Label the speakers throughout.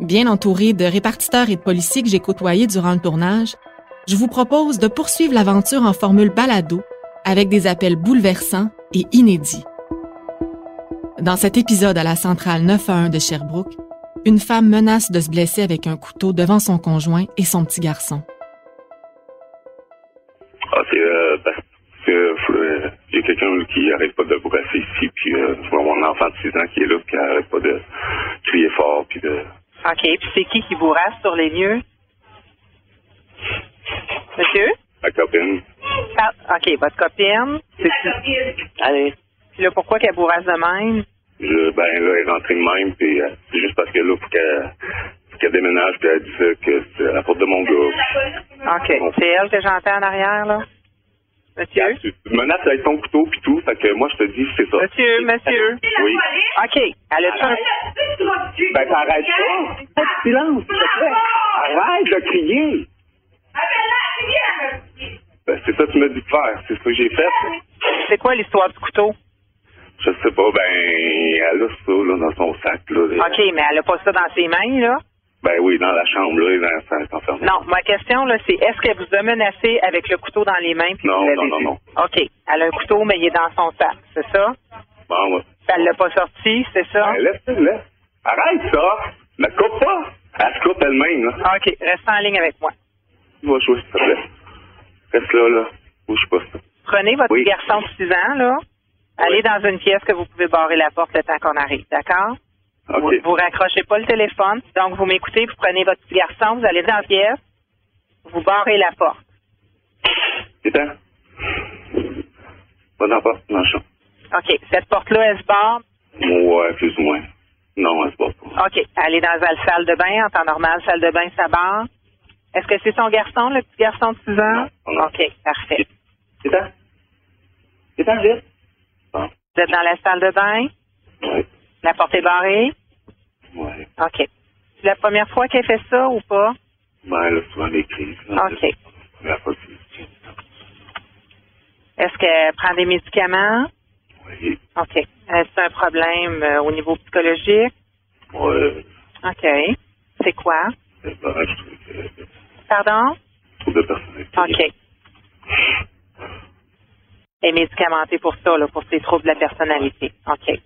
Speaker 1: Bien entouré de répartiteurs et de policiers que j'ai côtoyés durant le tournage, je vous propose de poursuivre l'aventure en formule balado avec des appels bouleversants et inédits. Dans cet épisode à la centrale 911 de Sherbrooke, une femme menace de se blesser avec un couteau devant son conjoint et son petit garçon.
Speaker 2: Ah, c'est euh, parce que euh, j'ai quelqu'un qui arrête pas de brasser ici, puis euh, mon enfant de 6 ans qui est là, qui arrête pas de crier fort, puis de...
Speaker 3: OK, puis c'est qui qui bourrasse sur les lieux? Monsieur?
Speaker 2: Ma copine.
Speaker 3: Ah, OK, votre copine? C'est Allez. Puis là, pourquoi qu'elle bourrasse de même?
Speaker 2: Je, ben là, elle est rentrée de même, puis euh, c'est juste parce que là, faut qu'elle faut qu'elle déménage, puis elle dit ça, que c'est à la porte de mon gars.
Speaker 3: OK. C'est elle que j'entends en arrière, là? Monsieur?
Speaker 2: Menaces avec ton couteau, puis tout, fait que moi, je te dis, c'est ça.
Speaker 3: Monsieur, monsieur.
Speaker 2: Oui.
Speaker 3: OK. Elle a un...
Speaker 2: Ben, t'arrêtes pas. Pas de silence, s'il te plaît. Arrête de crier. Ben, c'est ça que tu m'as dit de faire. C'est ce que j'ai fait.
Speaker 3: C'est quoi l'histoire du couteau?
Speaker 2: Je sais pas, ben, elle a ça, là, dans son sac, là.
Speaker 3: OK, mais elle a pas ça dans ses mains, là?
Speaker 2: Ben oui, dans la chambre, là, enfermé.
Speaker 3: Non, ma question, là, c'est est-ce qu'elle vous a menacé avec le couteau dans les mains? Puis
Speaker 2: Non,
Speaker 3: vous
Speaker 2: non, non, non.
Speaker 3: OK. Elle a un couteau, mais il est dans son sac, c'est ça?
Speaker 2: Bon, ouais.
Speaker 3: Elle l'a pas sorti, c'est ça?
Speaker 2: Ben, laisse, laisse. Arrête ça. Ne coupe pas. Elle se coupe elle-même, là.
Speaker 3: OK. Reste en ligne avec moi.
Speaker 2: Va jouer, s'il te plaît. Reste là, là. Bouge pas, ça.
Speaker 3: Prenez votre
Speaker 2: Oui.
Speaker 3: garçon de 6 ans, là. Allez dans une pièce que vous pouvez barrer la porte le temps qu'on arrive, d'accord? Vous, vous raccrochez pas le téléphone. Donc, vous m'écoutez, vous prenez votre petit garçon, vous allez dans la pièce, vous barrez la porte.
Speaker 2: Va dans la porte, dans.
Speaker 3: OK. Cette porte-là, elle se barre?
Speaker 2: Ouais, plus ou moins. Non, elle se bat pas.
Speaker 3: OK. Allez dans la salle de bain. En temps normal, salle de bain, ça barre. Est-ce que c'est son garçon, le petit garçon de 6 ans?
Speaker 2: Non, non.
Speaker 3: OK. Parfait.
Speaker 2: Éteins. Éteins, vite. Bon.
Speaker 3: Vous êtes dans la salle de bain?
Speaker 2: Ouais.
Speaker 3: La porte est barrée?
Speaker 2: Ouais.
Speaker 3: OK. C'est la première fois qu'elle fait ça ou pas?
Speaker 2: Ben, elle a souvent des crises.
Speaker 3: OK. Est-ce qu'elle prend des médicaments?
Speaker 2: Oui.
Speaker 3: OK. Est-ce un problème euh, au niveau psychologique?
Speaker 2: Ouais.
Speaker 3: OK. C'est quoi?
Speaker 2: C'est que-
Speaker 3: Pardon?
Speaker 2: De personnalité.
Speaker 3: OK. Elle est médicamentée pour ça, là, pour ses troubles de la personnalité. OK.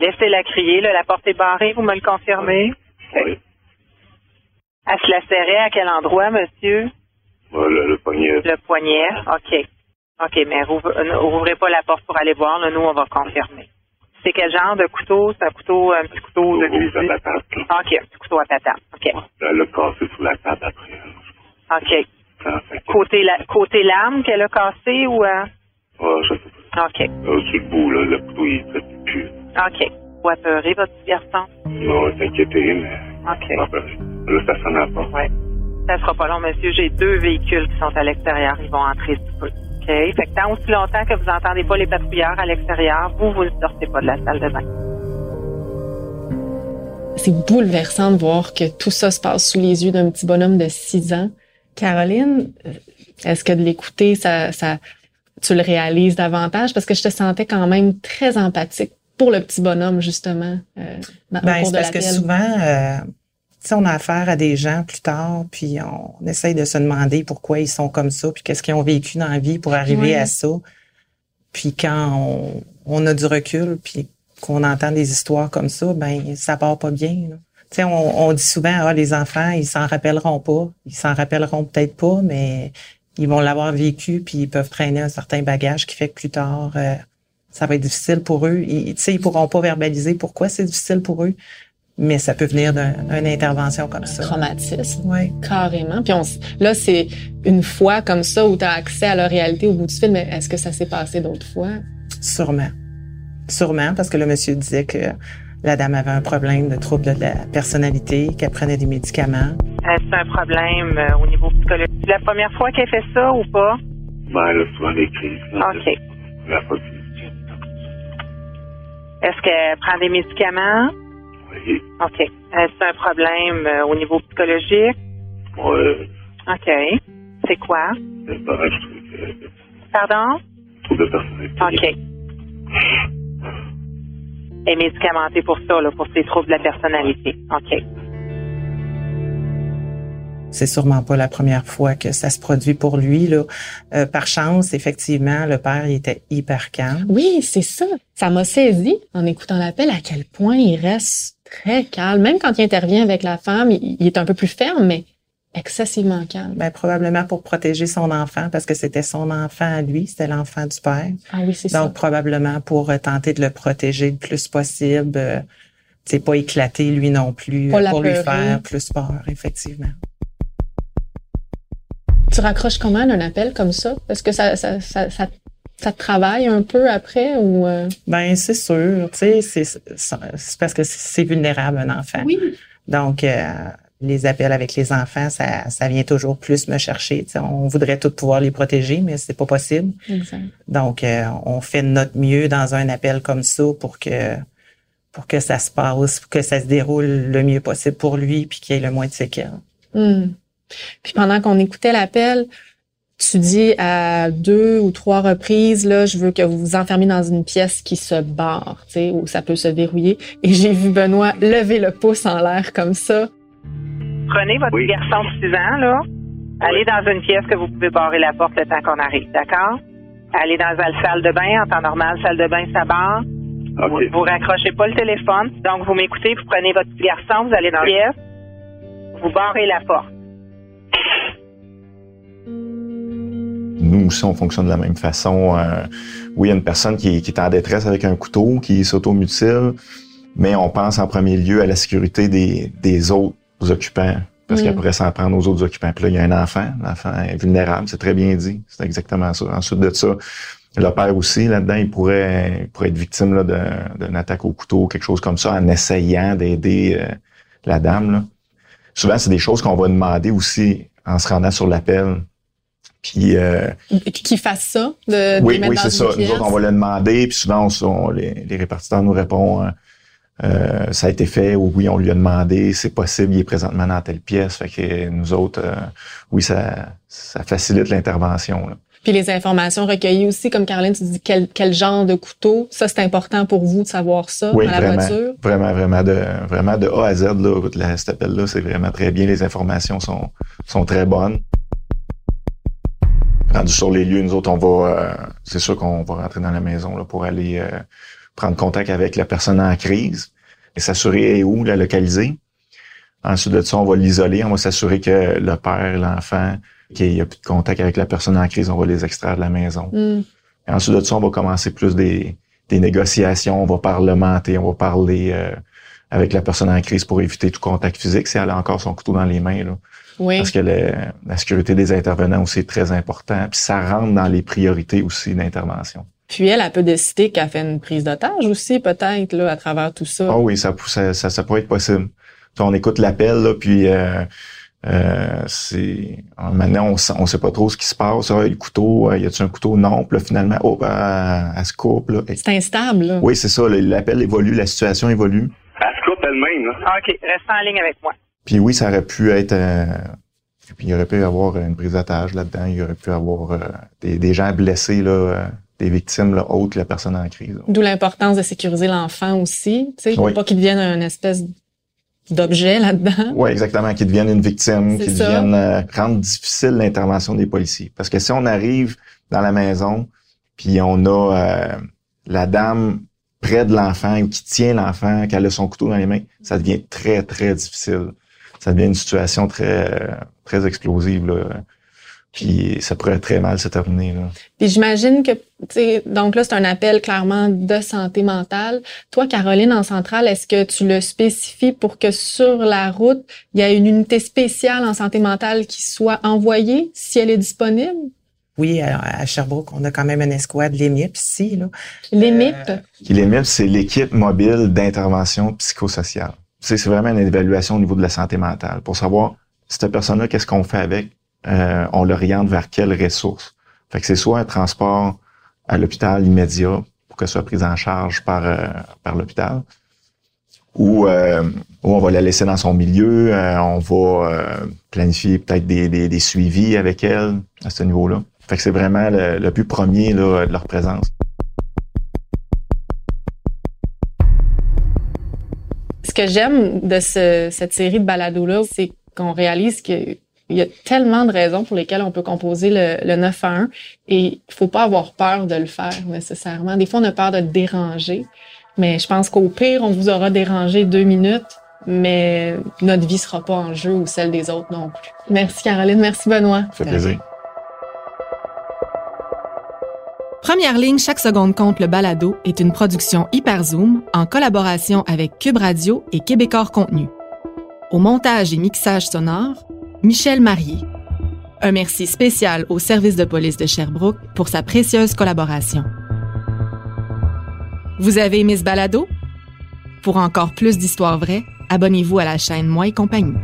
Speaker 3: Laissez-la crier, là, la porte est barrée, vous me le confirmez?
Speaker 2: Oui.
Speaker 3: Elle se la serrait à quel endroit, monsieur?
Speaker 2: Le poignet.
Speaker 3: Le poignet. OK. OK, mais euh, ouvrez pas la porte pour aller voir, là, nous, on va confirmer. C'est quel genre de couteau? C'est un couteau, un petit couteau de cuisine?
Speaker 2: à là.
Speaker 3: OK, un petit couteau à patate. OK.
Speaker 2: Elle l'a cassé sur la table après.
Speaker 3: OK. Côté, la, côté lame qu'elle a cassé ou... euh,
Speaker 2: Ouais, je sais pas.
Speaker 3: OK.
Speaker 2: Là, sur le bout, là, le couteau, il ne plus.
Speaker 3: OK. Vous apeurez votre petit garçon?
Speaker 2: Non, mais.
Speaker 3: OK.
Speaker 2: Ah, ben, là, ça s'en a pas.
Speaker 3: Oui. Ça sera pas long, monsieur. J'ai deux véhicules qui sont à l'extérieur. Ils vont entrer sous peu. OK? Fait que tant aussi longtemps que vous n'entendez pas les patrouilleurs à l'extérieur, vous, vous ne sortez pas de la salle de bain.
Speaker 1: C'est bouleversant de voir que tout ça se passe sous les yeux d'un petit bonhomme de 6 ans. Caroline, euh, est-ce que de l'écouter, ça, ça, tu le réalises davantage? Parce que je te sentais quand même très empathique pour le petit bonhomme, justement, euh, dans, au
Speaker 4: Ben,
Speaker 1: cours
Speaker 4: c'est
Speaker 1: de
Speaker 4: parce que souvent, euh, on a affaire à des gens plus tard, puis on, essaye de se demander pourquoi ils sont comme ça, puis qu'est-ce qu'ils ont vécu dans la vie pour arriver
Speaker 1: Oui.
Speaker 4: à ça. Puis quand on, on a du recul, puis qu'on entend des histoires comme ça, ben ça part pas bien. là. sais, on, on dit souvent, ah, les enfants, ils s'en rappelleront pas. Ils s'en rappelleront peut-être pas, mais ils vont l'avoir vécu, puis ils peuvent traîner un certain bagage qui fait que plus tard, euh, ça va être difficile pour eux. Tu sais, ils pourront pas verbaliser pourquoi c'est difficile pour eux, mais ça peut venir d'une intervention comme ça.
Speaker 5: Traumatisme.
Speaker 4: Oui.
Speaker 5: Carrément. Puis on, là, c'est une fois comme ça où tu as accès à la réalité au bout du film. Mais est-ce que ça s'est passé d'autres fois?
Speaker 4: Sûrement. Sûrement, parce que le monsieur disait que la dame avait un problème de trouble de la personnalité, qu'elle prenait des médicaments.
Speaker 3: Est-ce un problème euh, au niveau psychologique? C'est la première fois qu'elle fait ça ou pas?
Speaker 2: Ben, elle a souvent des crises.
Speaker 3: OK.
Speaker 2: Elle a pas de-
Speaker 3: Est-ce qu'elle prend des médicaments?
Speaker 2: Oui.
Speaker 3: OK. Est-ce un problème euh, au niveau psychologique?
Speaker 2: Ouais.
Speaker 3: OK. C'est quoi? Pardon?
Speaker 2: trouble de personnalité.
Speaker 3: OK. Elle est médicamentée pour ça, là, pour ses troubles de la personnalité. OK.
Speaker 4: C'est sûrement pas la première fois que ça se produit pour lui. Là. Euh, par chance, effectivement, le père il était hyper calme.
Speaker 5: Oui, c'est ça. Ça m'a saisi en écoutant l'appel à quel point il reste très calme. Même quand il intervient avec la femme, il, il est un peu plus ferme, mais excessivement calme.
Speaker 4: Ben, probablement pour protéger son enfant, parce que c'était son enfant à lui, c'était l'enfant du père.
Speaker 5: Ah oui, c'est
Speaker 4: Donc,
Speaker 5: ça.
Speaker 4: probablement pour euh, tenter de le protéger le plus possible. Euh, c'est pas éclater lui non plus,
Speaker 5: Pas
Speaker 4: euh, pour lui faire plus peur, effectivement.
Speaker 5: Tu raccroches comment un appel comme ça? Est-ce que ça, ça, ça, ça, ça te travaille un peu après ou euh?
Speaker 4: Ben, c'est sûr, tu sais, c'est c'est parce que c'est vulnérable, un enfant.
Speaker 5: Oui.
Speaker 4: Donc, euh, les appels avec les enfants, ça, ça vient toujours plus me chercher. tu sais. On voudrait tout pouvoir les protéger, mais c'est pas possible.
Speaker 5: Exact.
Speaker 4: Donc, euh, on fait notre mieux dans un appel comme ça pour que pour que ça se passe, pour que ça se déroule le mieux possible pour lui, puis qu'il y ait le moins de séquelles.
Speaker 5: Hmm. Puis pendant qu'on écoutait l'appel, tu dis à deux ou trois reprises, là, je veux que vous vous enfermiez dans une pièce qui se barre, tu sais, où ça peut se verrouiller. Et j'ai vu Benoît lever le pouce en l'air comme ça.
Speaker 3: Prenez votre
Speaker 2: Oui.
Speaker 3: garçon de 6 ans, là. Allez dans une pièce que vous pouvez barrer la porte le temps qu'on arrive, d'accord? Allez dans la salle de bain. En temps normal, salle de bain, ça barre. Vous, vous raccrochez pas le téléphone. Donc, vous m'écoutez, vous prenez votre petit garçon, vous allez dans la pièce. Vous barrez la porte.
Speaker 6: Nous aussi, on fonctionne de la même façon. Euh, oui, il y a une personne qui, est- qui est en détresse avec un couteau, qui s'automutile, mais on pense en premier lieu à la sécurité des, des autres occupants, parce qu'elle pourrait s'en prendre aux autres occupants. Puis là, il y a un enfant, l'enfant est vulnérable, c'est très bien dit, c'est exactement ça. Ensuite de ça, le père aussi, là-dedans, il pourrait, il pourrait être victime d'une attaque au couteau, quelque chose comme ça, en essayant d'aider euh, la dame. Là. Souvent, c'est des choses qu'on va demander aussi en se rendant sur l'appel. Puis euh,
Speaker 5: Qu'il fasse ça, de, de
Speaker 6: oui, oui, c'est ça. Nous autres, on va le demander, puis souvent, on, on- les, les répartiteurs nous répondent, euh, euh, ça a été fait, ou oui, on lui a demandé, c'est possible, il est présentement dans telle pièce. Fait que nous autres, euh, oui, ça, ça facilite l'intervention. là.
Speaker 5: Puis les informations recueillies aussi, comme Caroline, tu dis quel, quel genre de couteau? Ça, c'est important pour vous de savoir ça
Speaker 6: Oui,
Speaker 5: dans la
Speaker 6: vraiment,
Speaker 5: voiture?
Speaker 6: vraiment, vraiment de, vraiment de A à Z. Là, la, cet appel-là, c'est vraiment très bien. Les informations sont, sont très bonnes. Rendu sur les lieux, nous autres, on va, euh, c'est sûr qu'on va rentrer dans la maison là, pour aller euh, prendre contact avec la personne en crise et s'assurer où, la localiser. Ensuite de ça, on va l'isoler, on va s'assurer que le père, l'enfant, qu'il n'y a plus de contact avec la personne en crise, on va les extraire de la maison. Et ensuite de ça, on va commencer plus des, des négociations, on va parlementer, on va parler euh, avec la personne en crise pour éviter tout contact physique si elle a encore son couteau dans les mains. Là.
Speaker 5: Oui.
Speaker 6: Parce que le- la sécurité des intervenants aussi est très important. Puis ça rentre dans les priorités aussi d'intervention.
Speaker 5: Puis elle, elle peut décider qu'elle fait une prise d'otage aussi, peut-être, là, à travers tout ça.
Speaker 6: Ah oui, ça, ça, ça, ça pourrait être possible. Puis on écoute l'appel, là, puis euh, euh, c'est maintenant on, sait- on sait pas trop ce qui se passe. Ah, le couteau, euh, y a-tu un couteau? Non. Puis là, finalement, oh, ben, elle se coupe. Là.
Speaker 5: C'est instable, là.
Speaker 6: Oui, c'est ça. L'appel évolue, la situation évolue.
Speaker 2: Elle se coupe elle-même, là.
Speaker 3: OK, restez en ligne avec moi.
Speaker 6: Puis oui, ça aurait pu être. euh, puis il aurait pu y avoir une prise d'otage là-dedans. Il y aurait pu avoir euh, des, des gens blessés, là, euh, des victimes là, autres que la personne en crise.
Speaker 5: D'où l'importance de sécuriser l'enfant aussi, tu sais, pour pas qu'il devienne une espèce d'objet là-dedans.
Speaker 6: Oui, exactement, qu'ils deviennent une victime,
Speaker 5: ça.
Speaker 6: deviennent euh, rendre difficile l'intervention des policiers. Parce que si on arrive dans la maison, puis on a euh, la dame près de l'enfant ou qui tient l'enfant, qu'elle a son couteau dans les mains, ça devient très, très difficile. Ça devient une situation très, très explosive. Là. Puis ça pourrait très mal se terminer. Là.
Speaker 5: Puis j'imagine que, tu sais, donc là, c'est un appel clairement de santé mentale. Toi, Caroline, en centrale, est-ce que tu le spécifies pour que sur la route, il y a une unité spéciale en santé mentale qui soit envoyée si elle est disponible?
Speaker 4: Oui, à, Sherbrooke, on a quand même une escouade, l'EMIP ici.
Speaker 5: L'EMIP?
Speaker 6: Euh, L'EMIP, c'est l'équipe mobile d'intervention psychosociale. C'est vraiment une évaluation au niveau de la santé mentale pour savoir cette personne-là, qu'est-ce qu'on fait avec euh, on l'oriente vers quelles ressources. Fait que c'est soit un transport à l'hôpital immédiat pour que soit prise en charge par, euh, par l'hôpital, ou, euh, ou on va la laisser dans son milieu, on va planifier peut-être des, des, suivis avec elle à ce niveau-là. Fait que c'est vraiment le, le, but premier là, de leur présence.
Speaker 5: Ce que j'aime de ce, cette série de balados-là, c'est qu'on réalise que il y a tellement de raisons pour lesquelles on peut composer le, le 9 à 1 et il faut pas avoir peur de le faire nécessairement. Des fois, on a peur de déranger, mais je pense qu'au pire, on vous aura dérangé deux minutes, mais notre vie sera pas en jeu ou celle des autres non plus. Merci Caroline, merci Benoît.
Speaker 6: Ça fait plaisir.
Speaker 1: Première ligne, chaque seconde compte le balado est une production Hyperzoom en collaboration avec Cube Radio et Québecor Contenu. Au montage et mixage sonore, Michel Marier. Un merci spécial au service de police de Sherbrooke pour sa précieuse collaboration. Vous avez aimé ce balado? Pour encore plus d'histoires vraies, abonnez-vous à la chaîne Moi et compagnie.